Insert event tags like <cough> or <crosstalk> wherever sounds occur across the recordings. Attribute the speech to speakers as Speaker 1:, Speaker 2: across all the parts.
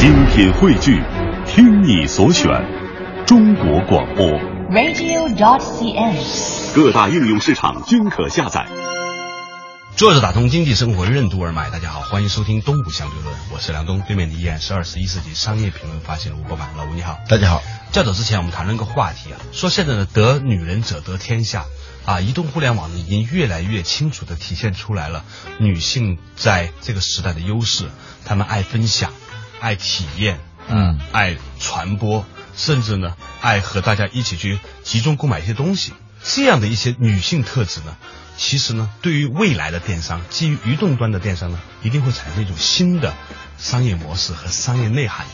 Speaker 1: 精品汇聚，听你所选，中国广播。
Speaker 2: radio.dot.cn，。
Speaker 1: 各大应用市场均可下载。
Speaker 3: 坐着打通经济生活任督二脉，大家好，欢迎收听《东吴相对论》，我是梁东，对面的依然是二十一世纪商业评论发现人吴伯凡，老吴你好，
Speaker 4: 大家好。
Speaker 3: 较早之前我们谈论一个话题啊，说现在的得女人者得天下啊，移动互联网呢已经越来越清楚的体现出来了女性在这个时代的优势，她们爱分享，爱体验，
Speaker 4: 嗯，
Speaker 3: 爱传播，甚至呢爱和大家一起去集中购买一些东西，这样的一些女性特质呢。其实呢，对于未来的电商，基于移动端的电商呢，一定会产生一种新的商业模式和商业内涵。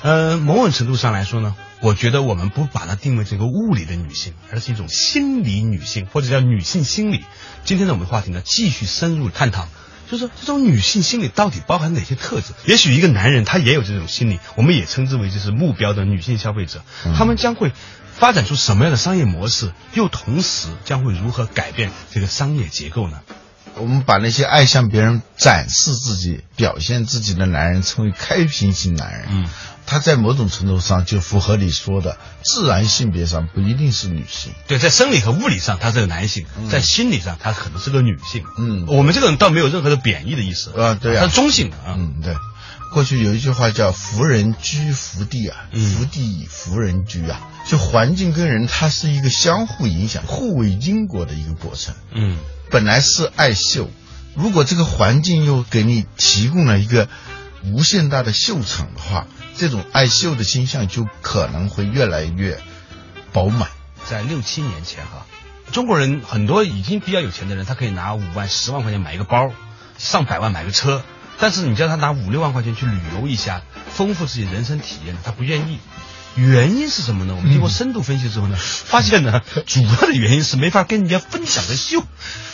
Speaker 3: 呃，某种程度上来说呢，我觉得我们不把它定位成一个物理的女性，而是一种心理女性，或者叫女性心理。今天的我们的话题呢，继续深入探讨，就是这种女性心理到底包含哪些特质？也许一个男人他也有这种心理，我们也称之为就是目标的女性消费者，他们将会。发展出什么样的商业模式，又同时将会如何改变这个商业结构呢？
Speaker 4: 我们把那些爱向别人展示自己、表现自己的男人称为开瓶型男人。
Speaker 3: 嗯，
Speaker 4: 他在某种程度上就符合你说的自然性别上不一定是女性。
Speaker 3: 对，在生理和物理上他是个男性，在心理上他可能是个女性。
Speaker 4: 嗯，
Speaker 3: 我们这个倒没有任何的贬义的意思
Speaker 4: 啊，对啊，
Speaker 3: 它是中性的啊。
Speaker 4: 嗯，对。过去有一句话叫“福人居福地啊，
Speaker 3: 嗯
Speaker 4: 福地以福人居啊”，就环境跟人它是一个相互影响、互为因果的一个过程。
Speaker 3: 嗯，
Speaker 4: 本来是爱秀，如果这个环境又给你提供了一个无限大的秀场的话，这种爱秀的倾向就可能会越来越饱满。
Speaker 3: 在六七年前哈，中国人很多已经比较有钱的人，他可以拿五万、十万块钱买一个包，上百万买个车。但是你叫他拿五六万块钱去旅游一下，丰富自己人生体验，他不愿意。原因是什么呢？我们经过深度分析之后呢，发现呢，主要的原因是没法跟人家分享的秀。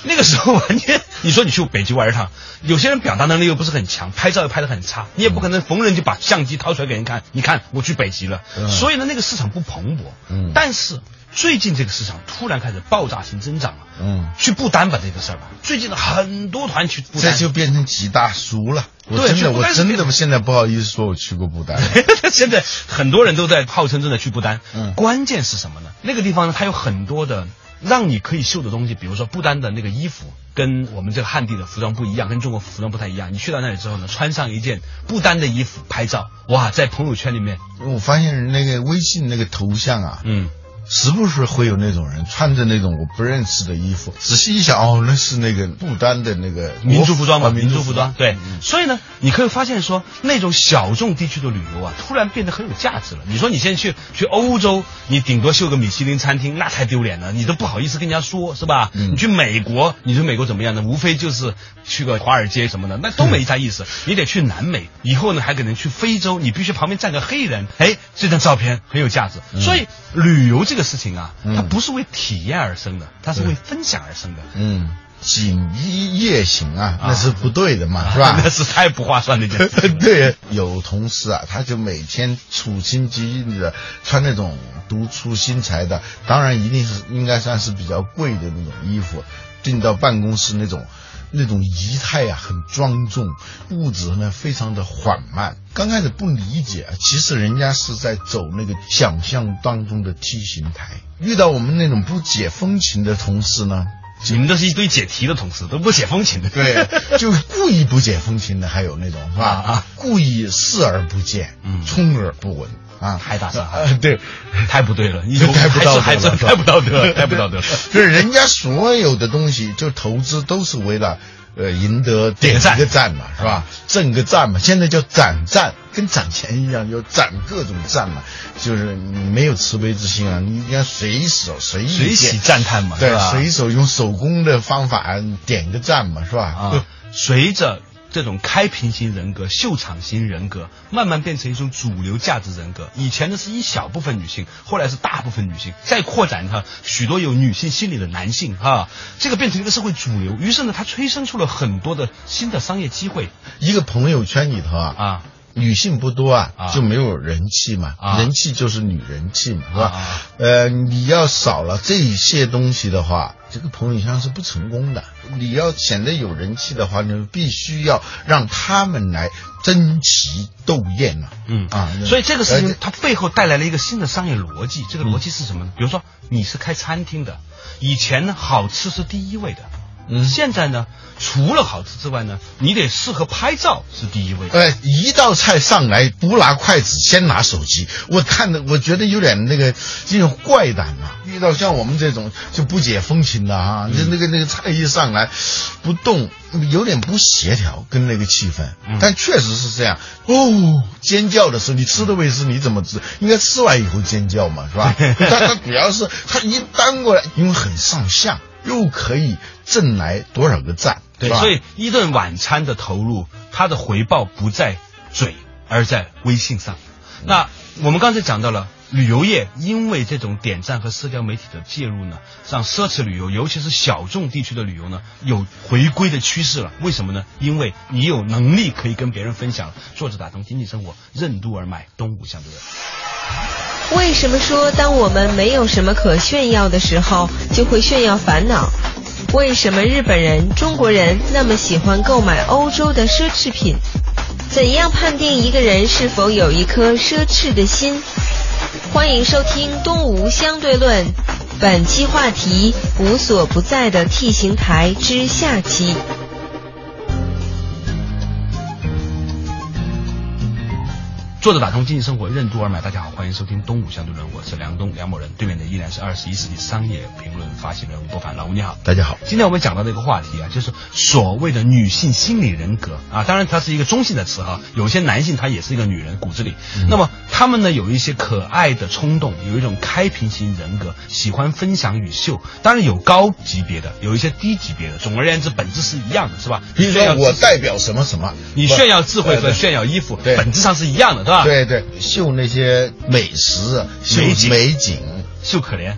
Speaker 3: 那个时候完全，你说你去北极玩一趟，有些人表达能力又不是很强，拍照又拍得很差，你也不可能逢人就把相机掏出来给人看。你看我去北极了，所以呢，那个市场不蓬勃。
Speaker 4: 嗯，
Speaker 3: 但是。最近这个市场突然开始爆炸性增长了，
Speaker 4: 嗯，
Speaker 3: 去不丹吧这个事儿吧，最近的很多团去不丹，
Speaker 4: 这就变成几大叔了。我
Speaker 3: 对，
Speaker 4: 真的我真的现在不好意思说我去过不丹。<laughs>
Speaker 3: 现在很多人都在号称真的去不丹，
Speaker 4: 嗯，
Speaker 3: 关键是什么呢？那个地方呢，它有很多的让你可以秀的东西，比如说不丹的那个衣服跟我们这个汉地的服装不一样，跟中国服装不太一样。你去到那里之后呢，穿上一件不丹的衣服拍照，哇，在朋友圈里面，
Speaker 4: 我发现那个微信那个头像啊，
Speaker 3: 嗯。
Speaker 4: 时不时会有那种人穿着那种我不认识的衣服，仔细一想，哦，那是那个不丹的那个
Speaker 3: 民族服装嘛，
Speaker 4: 啊、
Speaker 3: 民族服装。对，
Speaker 4: 嗯、
Speaker 3: 所以呢，你可以发现说，那种小众地区的旅游啊，突然变得很有价值了。你说你现在去去欧洲，你顶多秀个米其林餐厅，那太丢脸了，你都不好意思跟人家说，是吧？
Speaker 4: 嗯、
Speaker 3: 你去美国，你说美国怎么样呢？无非就是去个华尔街什么的，那都没啥意思。你得去南美，以后呢还可能去非洲，你必须旁边站个黑人，哎，这张照片很有价值。
Speaker 4: 嗯、
Speaker 3: 所以旅游这个事情啊。
Speaker 4: 嗯
Speaker 3: 它不是为体验而生的，它是为分享而生的。
Speaker 4: 嗯，锦衣夜行啊，那是不对的嘛，
Speaker 3: 啊、<laughs>
Speaker 4: 是吧？
Speaker 3: 那是太不划算的一件事。<laughs>
Speaker 4: 对，有同事啊，他就每天处心积虑的穿那种独出心裁的，当然一定是应该算是比较贵的那种衣服，进到办公室那种。那种仪态啊，很庄重，步子呢非常的缓慢。刚开始不理解，其实人家是在走那个想象当中的梯形台。遇到我们那种不解风情的同事呢，
Speaker 3: 你们都是一堆解题的同事，都不解风情的。
Speaker 4: 对，就故意不解风情的，还有那种是吧？
Speaker 3: 啊，
Speaker 4: 故意视而不见，
Speaker 3: 嗯，
Speaker 4: 充耳不闻。啊，
Speaker 3: 太大声
Speaker 4: 啊！对，
Speaker 3: 太不对了，你
Speaker 4: 太不道德
Speaker 3: 还是太不道德，太不道德。<laughs>
Speaker 4: 就是人家所有的东西，就投资都是为了呃赢得
Speaker 3: 点
Speaker 4: 赞个赞嘛，是吧？挣个赞嘛，现在叫攒赞，跟攒钱一样，就攒各种赞嘛。就是你没有慈悲之心啊，你应该随手随意
Speaker 3: 随喜赞叹嘛，
Speaker 4: 对，随手用手工的方法点个赞嘛，是吧？
Speaker 3: 啊，随着。这种开屏型人格、秀场型人格，慢慢变成一种主流价值人格。以前呢是一小部分女性，后来是大部分女性，再扩展它许多有女性心理的男性，哈，这个变成一个社会主流。于是呢，它催生出了很多的新的商业机会。
Speaker 4: 一个朋友圈里头啊
Speaker 3: 啊，
Speaker 4: 女性不多啊，
Speaker 3: 啊
Speaker 4: 就没有人气嘛，
Speaker 3: 啊
Speaker 4: 人气就是女人气嘛，是吧？
Speaker 3: 啊
Speaker 4: 呃，你要少了这些东西的话，这个朋友圈是不成功的。你要显得有人气的话，你必须要让他们来争奇斗艳嘛。
Speaker 3: 嗯
Speaker 4: 啊，
Speaker 3: 所以这个事情它背后带来了一个新的商业逻辑。这个逻辑是什么呢？比如说你是开餐厅的，以前呢好吃是第一位的，
Speaker 4: 嗯
Speaker 3: 现在呢除了好吃之外呢，你得适合拍照是第一位哎。
Speaker 4: 呃，一道菜上来不拿筷子，先拿手机，我看的我觉得有点那个这种怪胆啊。遇到像我们这种就不解风情的啊，就那个那个菜一上来不动，有点不协调跟那个气氛。
Speaker 3: 嗯
Speaker 4: 但确实是这样哦，尖叫的时候你吃的位置你怎么吃？应该吃完以后尖叫嘛，是吧？<laughs> 但他主要是他一端过来，因为很上相，又可以挣来多少个赞，
Speaker 3: 对，
Speaker 4: 吧
Speaker 3: 所以一顿晚餐的投入，它的回报不在嘴，而在微信上。那我们刚才讲到了。旅游业因为这种点赞和社交媒体的介入呢，让奢侈旅游，尤其是小众地区的旅游呢，有回归的趋势了。为什么呢？因为你有能力可以跟别人分享，坐着打通经济生活，任督而脉，东吴相对论。
Speaker 2: 为什么说当我们没有什么可炫耀的时候，就会炫耀烦恼？为什么日本人、中国人那么喜欢购买欧洲的奢侈品？怎样判定一个人是否有一颗奢侈的心？欢迎收听《东吴相对论》，本期话题“无所不在的 T 型台”之下期。
Speaker 3: 坐着打通经济生活，任督二脉。大家好，欢迎收听《东吴相对论》，我是梁东，梁某人。对面的依然是二十一世纪商业评论发行人吴伯凡，老吴你好。
Speaker 4: 大家好。
Speaker 3: 今天我们讲到的一个话题啊，就是所谓的女性心理人格啊，当然它是一个中性的词哈、有些男性他也是一个女人骨子里，那么他们呢有一些可爱的冲动，有一种开屏型人格，喜欢分享与秀，当然有高级别的，有一些低级别的，总而言之本质是一样的，是吧？
Speaker 4: 比如说我代表什么什么，
Speaker 3: 你炫耀智慧和炫耀衣服，本质上是一样的，对吧？，
Speaker 4: 对对，秀那些美食，秀
Speaker 3: 美景
Speaker 4: 美景。
Speaker 3: 秀可怜。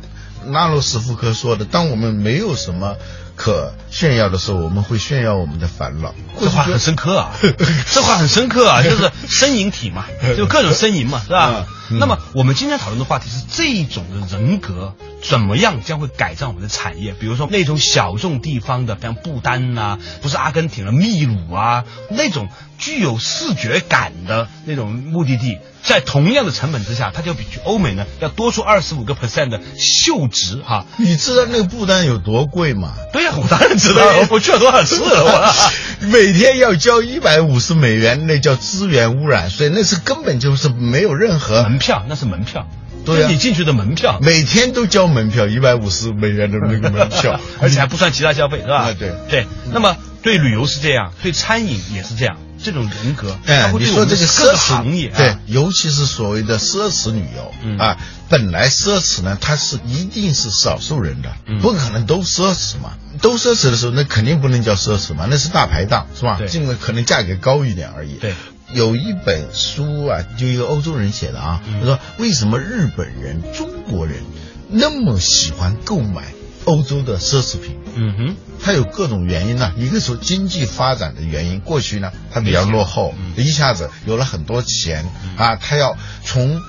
Speaker 4: 纳罗斯福科说的，当我们没有什么可炫耀的时候，我们会炫耀我们的烦恼。
Speaker 3: 这话很深刻啊，<laughs> 这话很深刻啊，<laughs> 就是呻吟体嘛，就各种呻吟嘛，是吧？
Speaker 4: 嗯
Speaker 3: 那么我们今天讨论的话题是这种的人格怎么样将会改善我们的产业？比如说那种小众地方的，像不丹呐、不是阿根廷的，秘鲁啊，那种具有视觉感的那种目的地，在同样的成本之下，它就比去欧美呢要多出二十五个 percent 的秀值哈。
Speaker 4: 你知道那个不丹有多贵吗？
Speaker 3: 对呀、我当然知道，我我去了多少次了，我。<laughs>
Speaker 4: 每天要交一百五十美元，那叫资源污染税，那是根本就是没有任何
Speaker 3: 门票那是门票，
Speaker 4: 对
Speaker 3: 你进去的门票，
Speaker 4: 每天都交门票，一百五十美元的那个门票，<laughs>
Speaker 3: 而且还不算其他消费，是吧？
Speaker 4: 啊对
Speaker 3: 对。那么对旅游是这样，对餐饮也是这样，这种人格，
Speaker 4: 哎，你说这个奢侈
Speaker 3: 行业啊，
Speaker 4: 对，尤其是所谓的奢侈旅游、
Speaker 3: 嗯
Speaker 4: 啊，本来奢侈呢，它是一定是少数人的，
Speaker 3: 嗯
Speaker 4: 不可能都奢侈嘛。都奢侈的时候，那肯定不能叫奢侈嘛，那是大排档，是吧
Speaker 3: 对？
Speaker 4: 尽管可能价格高一点而已。
Speaker 3: 对。
Speaker 4: 有一本书啊，就一个欧洲人写的啊，
Speaker 3: 嗯。
Speaker 4: 他说为什么日本人、中国人那么喜欢购买欧洲的奢侈品？
Speaker 3: 嗯哼，
Speaker 4: 它有各种原因呢、一个是经济发展的原因，过去呢它比较落后，
Speaker 3: 嗯。
Speaker 4: 一下子有了很多钱、啊，他要从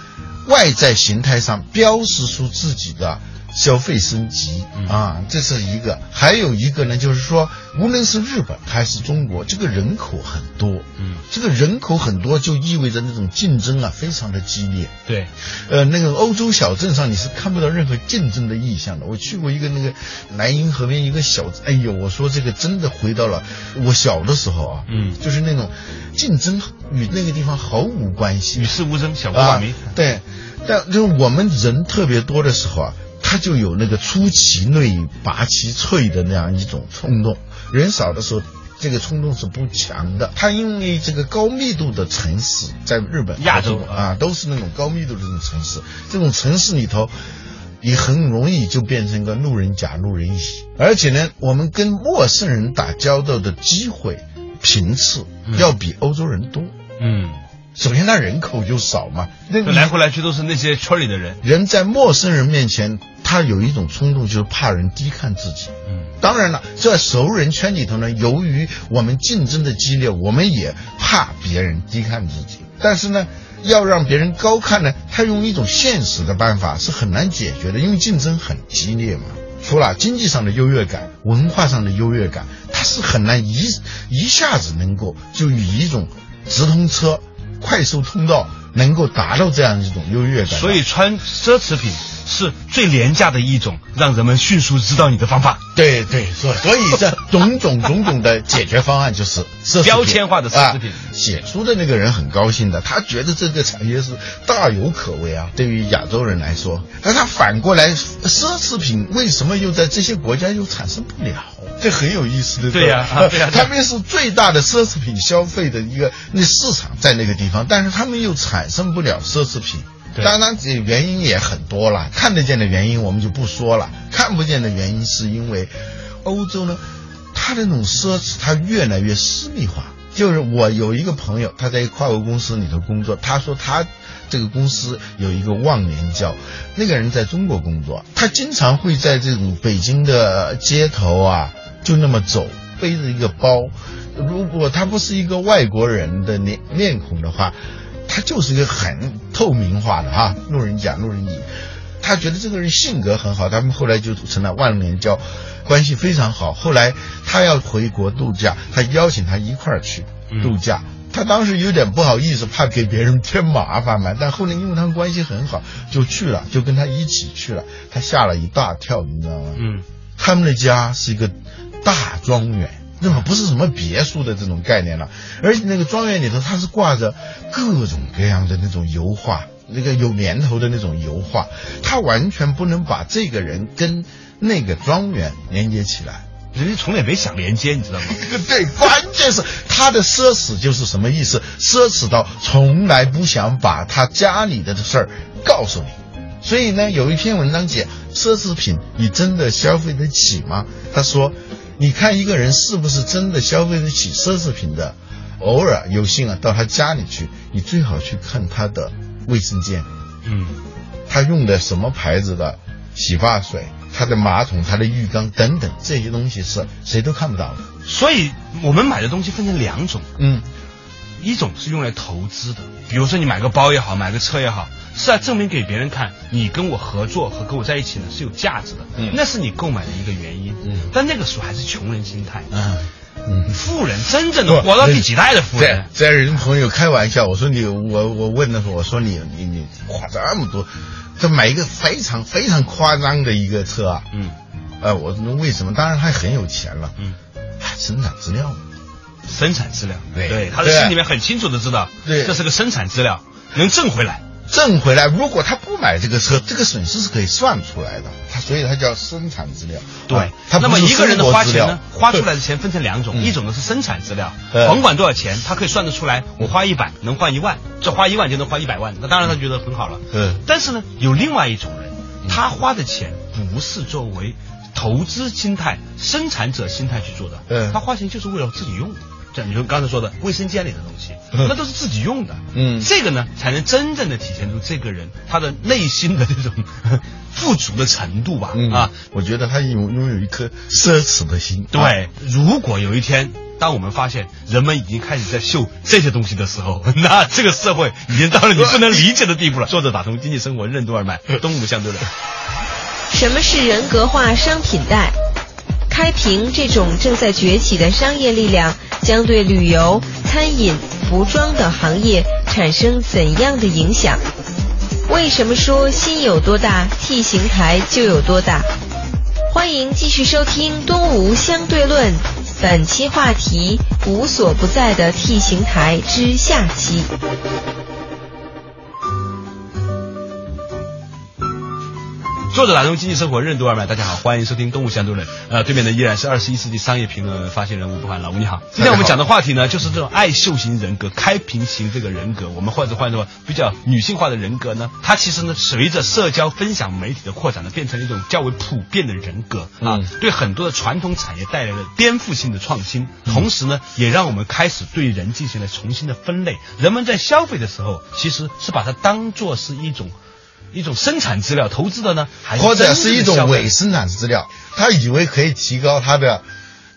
Speaker 4: 外在形态上标识出自己的消费升级、
Speaker 3: 嗯
Speaker 4: 啊，这是一个。还有一个呢，就是说，无论是日本还是中国，这个人口很多，
Speaker 3: 嗯，
Speaker 4: 这个人口很多就意味着那种竞争啊非常的激烈。
Speaker 3: 对，
Speaker 4: 呃，那个欧洲小镇上你是看不到任何竞争的意向的。我去过一个那个莱茵河边一个小镇，哎呦，我说这个真的回到了我小的时候啊，
Speaker 3: 嗯
Speaker 4: 就是那种竞争与那个地方毫无关系
Speaker 3: 与世无争，小国
Speaker 4: 啊
Speaker 3: 寡民。，
Speaker 4: 对，但就是我们人特别多的时候啊，他就有那个出其内拔其萃的那样一种冲动，人少的时候。这个冲动是不强的，他因为这个高密度的城市，在日本、
Speaker 3: 亚洲。
Speaker 4: 啊，都是那种高密度的这种城市，这种城市里头，你很容易就变成一个路人甲、路人乙，而且呢，我们跟陌生人打交道的机会频次要比欧洲人多。
Speaker 3: 嗯，
Speaker 4: 首先，他人口就少嘛，那
Speaker 3: 就来回来去都是那些村里的人。
Speaker 4: 人在陌生人面前他有一种冲动，就是怕人低看自己。
Speaker 3: 嗯，
Speaker 4: 当然了，在熟人圈里头呢，由于我们竞争的激烈，我们也怕别人低看自己。但是呢，要让别人高看呢，他用一种现实的办法是很难解决的，因为竞争很激烈嘛。除了经济上的优越感、文化上的优越感，他是很难一一下子能够就以一种直通车、快速通道能够达到这样一种优越感。
Speaker 3: 所以穿奢侈品是最廉价的一种让人们迅速知道你的方法。
Speaker 4: 对对，所所以这种种种种的解决方案就是奢侈品
Speaker 3: 标签化的奢侈品
Speaker 4: 啊写书的那个人很高兴的，他觉得这个产业是大有可为啊。对于亚洲人来说，但他反过来，奢侈品为什么又在这些国家又产生不了？这很有意思的。
Speaker 3: 对呀啊对呀
Speaker 4: 他们是最大的奢侈品消费的一个那市场在那个地方，但是他们又产生不了奢侈品。当然，这原因也很多了。看得见的原因我们就不说了，看不见的原因是因为欧洲呢，它的那种奢侈，它越来越私密化。就是我有一个朋友，他在一个跨国公司里头工作，他说他这个公司有一个忘年交，那个人在中国工作，他经常会在这种北京的街头啊，就那么走，背着一个包。如果他不是一个外国人的面面孔的话，他就是一个很透明化的哈，路人甲路人乙。他觉得这个人性格很好，他们后来就成了忘年交，关系非常好。后来他要回国度假，他邀请他一块儿去度假。他当时有点不好意思，怕给别人添麻烦嘛。但后来因为他们关系很好，就去了，就跟他一起去了。他吓了一大跳，你知道吗？
Speaker 3: 嗯，
Speaker 4: 他们的家是一个大庄园，那么不是什么别墅的这种概念了，而且那个庄园里头它是挂着各种各样的那种油画，那个有年头的那种油画，他完全不能把这个人跟那个庄园连接起来。
Speaker 3: 人家从来没想连接，你知道吗？
Speaker 4: 对，关键是他的奢侈就是什么意思？奢侈到从来不想把他家里的事儿告诉你。所以呢，有一篇文章写奢侈品，你真的消费得起吗？他说，你看一个人是不是真的消费得起奢侈品的，偶尔有幸啊到他家里去，你最好去看他的卫生间，
Speaker 3: 嗯，
Speaker 4: 他用的什么牌子的洗发水，他的马桶、他的浴缸等等这些东西是谁都看不到的。
Speaker 3: 所以我们买的东西分成两种，
Speaker 4: 嗯。
Speaker 3: 一种是用来投资的，比如说你买个包也好，买个车也好，是要证明给别人看，你跟我合作和跟我在一起呢是有价值的，
Speaker 4: 嗯
Speaker 3: 那是你购买的一个原因。
Speaker 4: 嗯
Speaker 3: 但那个时候还是穷人心态，
Speaker 4: 嗯嗯。
Speaker 3: 富人真正的活到第几代的富人
Speaker 4: 在？在人朋友开玩笑，我说你我我问的时候，我说你你你花这么多，这买一个非常非常夸张的一个车啊，
Speaker 3: 嗯
Speaker 4: 呃，我说为什么？当然他很有钱了，
Speaker 3: 嗯，
Speaker 4: 哎生产资料，
Speaker 3: 生产资料，
Speaker 4: 对
Speaker 3: 他的心里面很清楚的知道，
Speaker 4: 对
Speaker 3: 这是个生产资料，能挣回来。
Speaker 4: 挣回来。如果他不买这个车，这个损失是可以算出来的，他所以他叫生产资料。
Speaker 3: 对那么一个人的花钱呢，花出来的钱分成两种，
Speaker 4: 嗯
Speaker 3: 一种呢是生产资料，
Speaker 4: 呃
Speaker 3: 甭管多少钱，他可以算得出来，我花一百能换一万，这花一万就能换一百万，那当然他觉得很好了。
Speaker 4: 嗯
Speaker 3: 但是呢，有另外一种人，他花的钱不是作为投资心态、生产者心态去做的，
Speaker 4: 嗯
Speaker 3: 他花钱就是为了自己用。这你说刚才说的卫生间里的东西，<laughs>
Speaker 4: 嗯
Speaker 3: 那都是自己用的，
Speaker 4: 嗯
Speaker 3: 这个呢才能真正的体现出这个人他的内心的这种 <laughs> 富足的程度吧，
Speaker 4: 嗯
Speaker 3: 啊，
Speaker 4: 我觉得他拥拥有一颗奢侈的心。啊
Speaker 3: 对，如果有一天，当我们发现人们已经开始在秀这些东西的时候，<laughs> 那这个社会已经到了你不能理解的地步了。作者打通经济生活任督二脉，东吴相对论。
Speaker 2: 什么是人格化商品贷？开平这种正在崛起的商业力量，将对旅游、餐饮、服装等行业产生怎样的影响？为什么说心有多大，T 型台就有多大？欢迎继续收听《东吴相对论》，本期话题：无所不在的 T 型台之下期。
Speaker 3: 作者打通经济生活任督二脉，大家好，欢迎收听动物相对论。呃，对面的依然是二十一世纪商业评论发现人吴不凡，老吴你好。今天我们讲的话题呢，就是这种爱秀型人格、开屏型这个人格，我们或者换作比较女性化的人格呢，它其实呢，随着社交分享媒体的扩展呢，变成了一种较为普遍的人格啊，
Speaker 4: 嗯
Speaker 3: 对很多的传统产业带来了颠覆性的创新，同时呢，也让我们开始对人进行了重新的分类。人们在消费的时候，其实是把它当做是一种。一种生产资料，投资的呢，还
Speaker 4: 或者是一种伪生产资料，他以为可以提高他的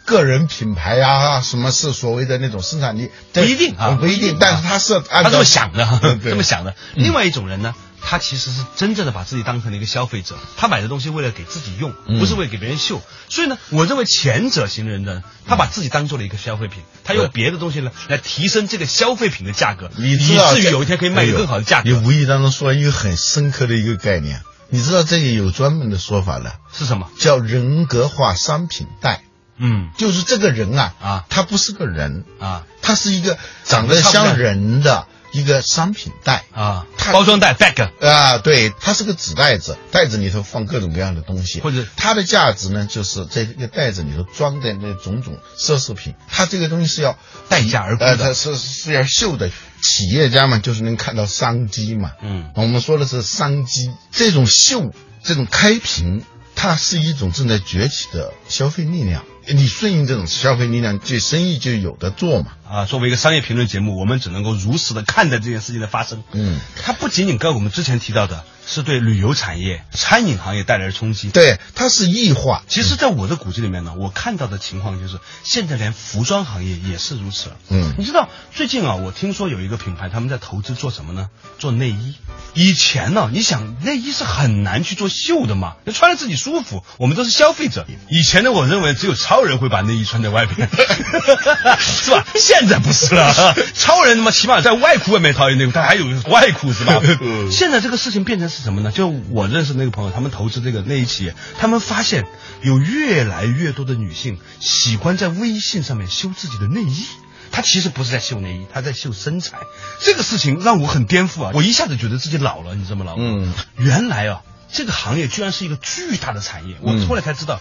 Speaker 4: 个人品牌啊，什么是所谓的那种生产力？
Speaker 3: 不一定啊，
Speaker 4: 不一定，但是他是按照
Speaker 3: 他这么想的，<laughs>
Speaker 4: 对
Speaker 3: 这么想的。另外一种人呢，他其实是真正的把自己当成了一个消费者，他买的东西为了给自己用，
Speaker 4: 嗯。
Speaker 3: 不是为了给别人秀。所以呢，我认为前者型的人呢，他把自己当做了一个消费品，他用别的东西呢来提升这个消费品的价格，
Speaker 4: 你
Speaker 3: 以至于有一天可以卖给更好的价格。
Speaker 4: 你无意当中说了一个很深刻的一个概念，你知道这里有专门的说法了，
Speaker 3: 是什么？
Speaker 4: 叫人格化商品带，
Speaker 3: 嗯。
Speaker 4: 就是这个人啊
Speaker 3: 啊。
Speaker 4: 他不是个人，
Speaker 3: 啊。
Speaker 4: 他是一个长得像人的一个商品袋。
Speaker 3: 啊，
Speaker 4: 他
Speaker 3: 包装袋 bag
Speaker 4: 啊，对，它是个纸袋子，袋子里头放各种各样的东西，
Speaker 3: 或者
Speaker 4: 它的价值呢，就是在这个袋子里头装的那种种奢侈品，它这个东西是要
Speaker 3: 代价而沽
Speaker 4: 呃，它是是要秀的。企业家嘛，就是能看到商机嘛，
Speaker 3: 嗯
Speaker 4: 我们说的是商机，这种秀，这种开屏，它是一种正在崛起的消费力量。你顺应这种消费力量，这生意就有的做嘛。
Speaker 3: 啊，作为一个商业评论节目，我们只能够如实的看待这件事情的发生。
Speaker 4: 嗯，
Speaker 3: 它不仅仅跟我们之前提到的是对旅游产业、餐饮行业带来的冲击。
Speaker 4: 对，它是异化。
Speaker 3: 其实，在我的骨子里面呢，我看到的情况就是，现在连服装行业也是如此。
Speaker 4: 嗯
Speaker 3: 你知道最近啊，我听说有一个品牌他们在投资做什么呢？做内衣。以前呢，你想内衣是很难去做秀的嘛，就穿着自己舒服，我们都是消费者。以前呢，我认为只有超人会把内衣穿在外边，<laughs> 是吧？现在不是了，<laughs> 超人他妈起码在外裤外面套一内裤，他还有外裤是吧？<laughs>
Speaker 4: 嗯
Speaker 3: 现在这个事情变成是什么呢？就我认识那个朋友，他们投资这个内衣企业，他们发现有越来越多的女性喜欢在微信上面修自己的内衣。他其实不是在秀内衣，他在秀身材。这个事情让我很颠覆啊！我一下子觉得自己老了，你知道吗，老？
Speaker 4: 嗯，
Speaker 3: 原来啊，这个行业居然是一个巨大的产业。我
Speaker 4: 嗯
Speaker 3: 后来才知道，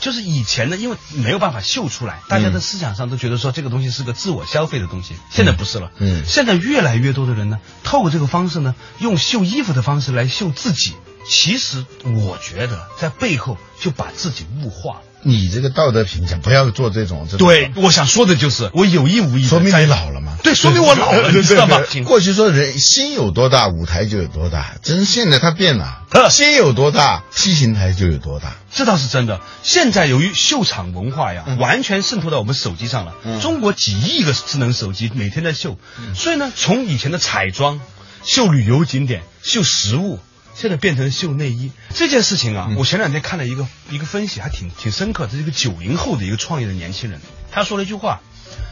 Speaker 3: 就是以前呢，因为没有办法秀出来，大家的思想上都觉得说这个东西是个自我消费的东西。现在不是了，
Speaker 4: 嗯
Speaker 3: 现在越来越多的人呢，透过这个方式呢，用秀衣服的方式来秀自己。其实我觉得在背后就把自己物化了。
Speaker 4: 你这个道德评价不要做这种这种。
Speaker 3: 对，我想说的就是，我有意无意
Speaker 4: 说明
Speaker 3: 在
Speaker 4: 你老了嘛？
Speaker 3: 对，说明我老了，你知道吗？
Speaker 4: 过去说人心有多大，舞台就有多大，真现在它变了 <laughs>
Speaker 3: 呃，
Speaker 4: 心有多大，T 形台就有多大。
Speaker 3: 这倒是真的。现在由于秀场文化呀，
Speaker 4: 嗯
Speaker 3: 完全渗透到我们手机上了。
Speaker 4: 嗯
Speaker 3: 中国几亿个智能手机每天在秀，所以呢，从以前的彩妆、秀旅游景点、秀食物。现在变成秀内衣这件事情啊，
Speaker 4: 嗯
Speaker 3: 我前两天看了一个一个分析，还挺挺深刻。这是一个九零后的一个创业的年轻人，他说了一句话，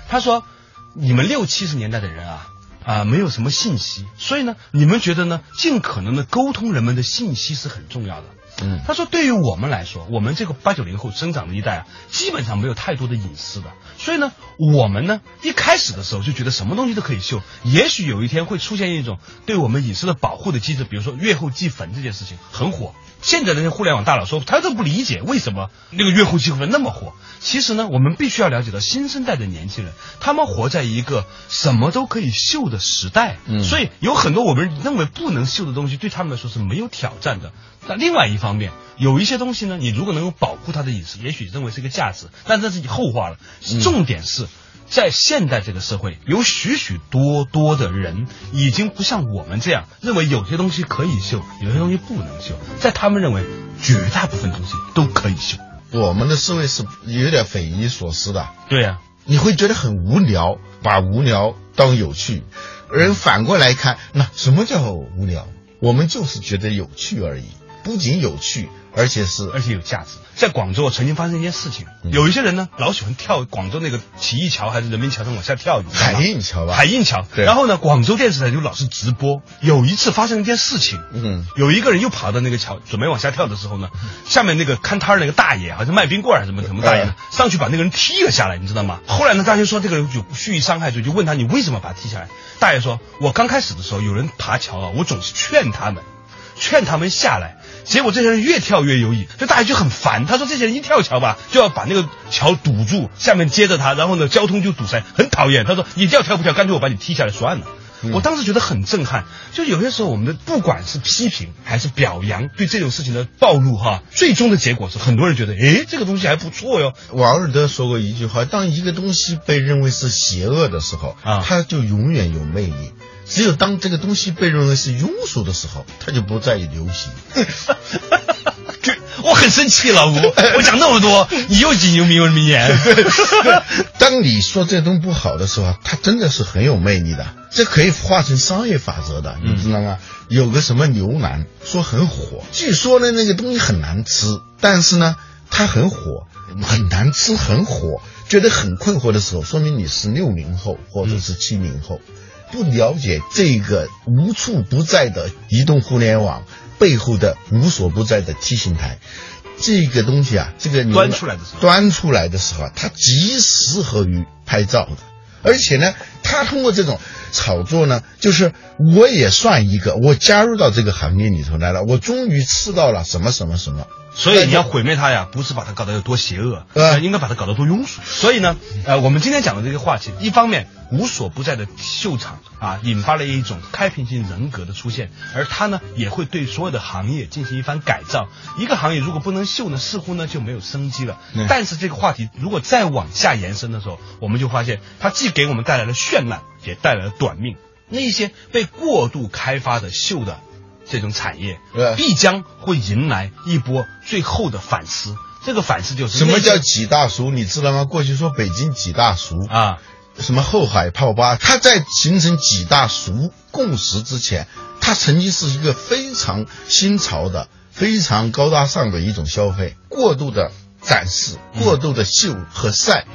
Speaker 3: 他说：“你们六七十年代的人啊，啊、没有什么信息，所以呢，你们觉得呢，尽可能的沟通人们的信息是很重要的。”
Speaker 4: 嗯
Speaker 3: 他说：“对于我们来说，我们这个八九零后生长的一代啊，基本上没有太多的隐私的，所以呢，我们呢一开始的时候就觉得什么东西都可以秀，也许有一天会出现一种对我们隐私的保护的机制，比如说月后祭坟这件事情很火。现在的那些互联网大佬说，他都不理解为什么那个月后祭坟那么火。其实呢，我们必须要了解到新生代的年轻人，他们活在一个什么都可以秀的时代，
Speaker 4: 嗯
Speaker 3: 所以有很多我们认为不能秀的东西，对他们来说是没有挑战的。那另外一方面，有一些东西呢，你如果能够保护他的隐私，也许认为是一个价值，但这是你后话了。重点是。在现代这个社会，有许许多多的人已经不像我们这样认为有些东西可以秀，有些东西不能秀。在他们认为，绝大部分东西都可以秀。
Speaker 4: 我们的思维是有点匪夷所思的，
Speaker 3: 对呀、
Speaker 4: 你会觉得很无聊，把无聊当有趣。而反过来看，那什么叫无聊？我们就是觉得有趣而已，不仅有趣，而且是
Speaker 3: 而且有价值。在广州曾经发生一件事情，
Speaker 4: 嗯
Speaker 3: 有一些人呢老喜欢跳广州那个起义桥还是人民桥上往下跳，
Speaker 4: 海印桥吧？
Speaker 3: 海印桥。
Speaker 4: 对
Speaker 3: 然后呢，广州电视台就老是直播。有一次发生一件事情，
Speaker 4: 嗯
Speaker 3: 有一个人又跑到那个桥准备往下跳的时候呢，下面那个看摊儿那个大爷，好像卖冰棍儿还是什么什么大爷呢，上去把那个人踢了下来，你知道吗？后来呢，大家说这个人有蓄意伤害罪，就问他你为什么把他踢下来？大爷说，我刚开始的时候有人爬桥啊，我总是劝他们。劝他们下来，结果这些人越跳越有瘾，就大家就很烦。他说这些人一跳桥吧，就要把那个桥堵住，下面接着他，然后呢交通就堵塞，很讨厌。他说你跳跳不跳，干脆我把你踢下来算了。我当时觉得很震撼，就有些时候我们的不管是批评还是表扬，对这种事情的暴露哈，最终的结果是很多人觉得，诶，这个东西还不错哟。
Speaker 4: 王尔德说过一句话：当一个东西被认为是邪恶的时候，
Speaker 3: 啊
Speaker 4: 它就永远有魅力。只有当这个东西被认为是庸俗的时候，它就不再流行。<laughs>
Speaker 3: 这我很生气，老吴，我讲那么多，<laughs> 你又引用名人名言。<laughs>
Speaker 4: 当你说这东西不好的时候，它真的是很有魅力的，这可以化成商业法则的，你知道吗？有个什么牛腩说很火，据说呢那个东西很难吃，但是呢它很火，很难吃很火，觉得很困惑的时候，说明你是六零后或者是七零后，不了解这个无处不在的移动互联网背后的无所不在的 T 形台。这个东西啊，这个牛
Speaker 3: 端出来的时候
Speaker 4: 端出来的时候啊，它极适合于拍照的，而且呢，它通过这种炒作呢，就是我也算一个，我加入到这个行业里头来了，我终于吃到了什么什么什么。
Speaker 3: 所以你要毁灭它呀，不是把它搞得有多邪恶，
Speaker 4: 呃
Speaker 3: 呃应该把它搞得多庸俗。所以呢，呃，我们今天讲的这个话题，一方面无所不在的秀场啊，引发了一种开瓶型人格的出现，而它呢也会对所有的行业进行一番改造。一个行业如果不能秀呢，似乎呢就没有生机了。
Speaker 4: 嗯
Speaker 3: 但是这个话题如果再往下延伸的时候，我们就发现它既给我们带来了绚烂，也带来了短命。那些被过度开发的秀的这种产业
Speaker 4: 对，
Speaker 3: 必将会迎来一波最后的反思。这个反思就是
Speaker 4: 什么叫几大熟？你知道吗？过去说北京几大熟
Speaker 3: 啊？
Speaker 4: 什么后海泡吧，它在形成几大熟共识之前，它曾经是一个非常新潮的、非常高大上的一种消费。过度的展示、过度的秀和晒，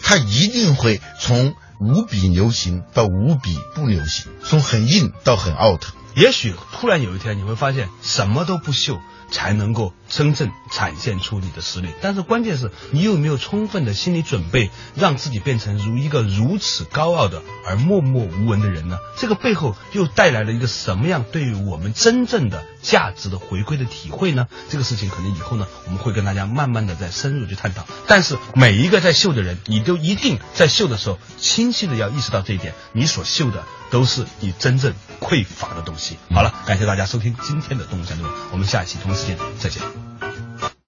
Speaker 4: 它一定会从无比流行到无比不流行，从很硬到很 out。
Speaker 3: 也许突然有一天你会发现，什么都不秀，才能够真正展现出你的实力。但是关键是你有没有充分的心理准备，让自己变成如一个如此高傲的而默默无闻的人呢？这个背后又带来了一个什么样对于我们真正的价值的回归的体会呢？这个事情可能以后呢，我们会跟大家慢慢的再深入去探讨。但是每一个在秀的人，你都一定在秀的时候清晰的要意识到这一点，你所秀的都是你真正匮乏的东西。好了，感谢大家收听今天的动物相对论，我们下一期同一时间再见。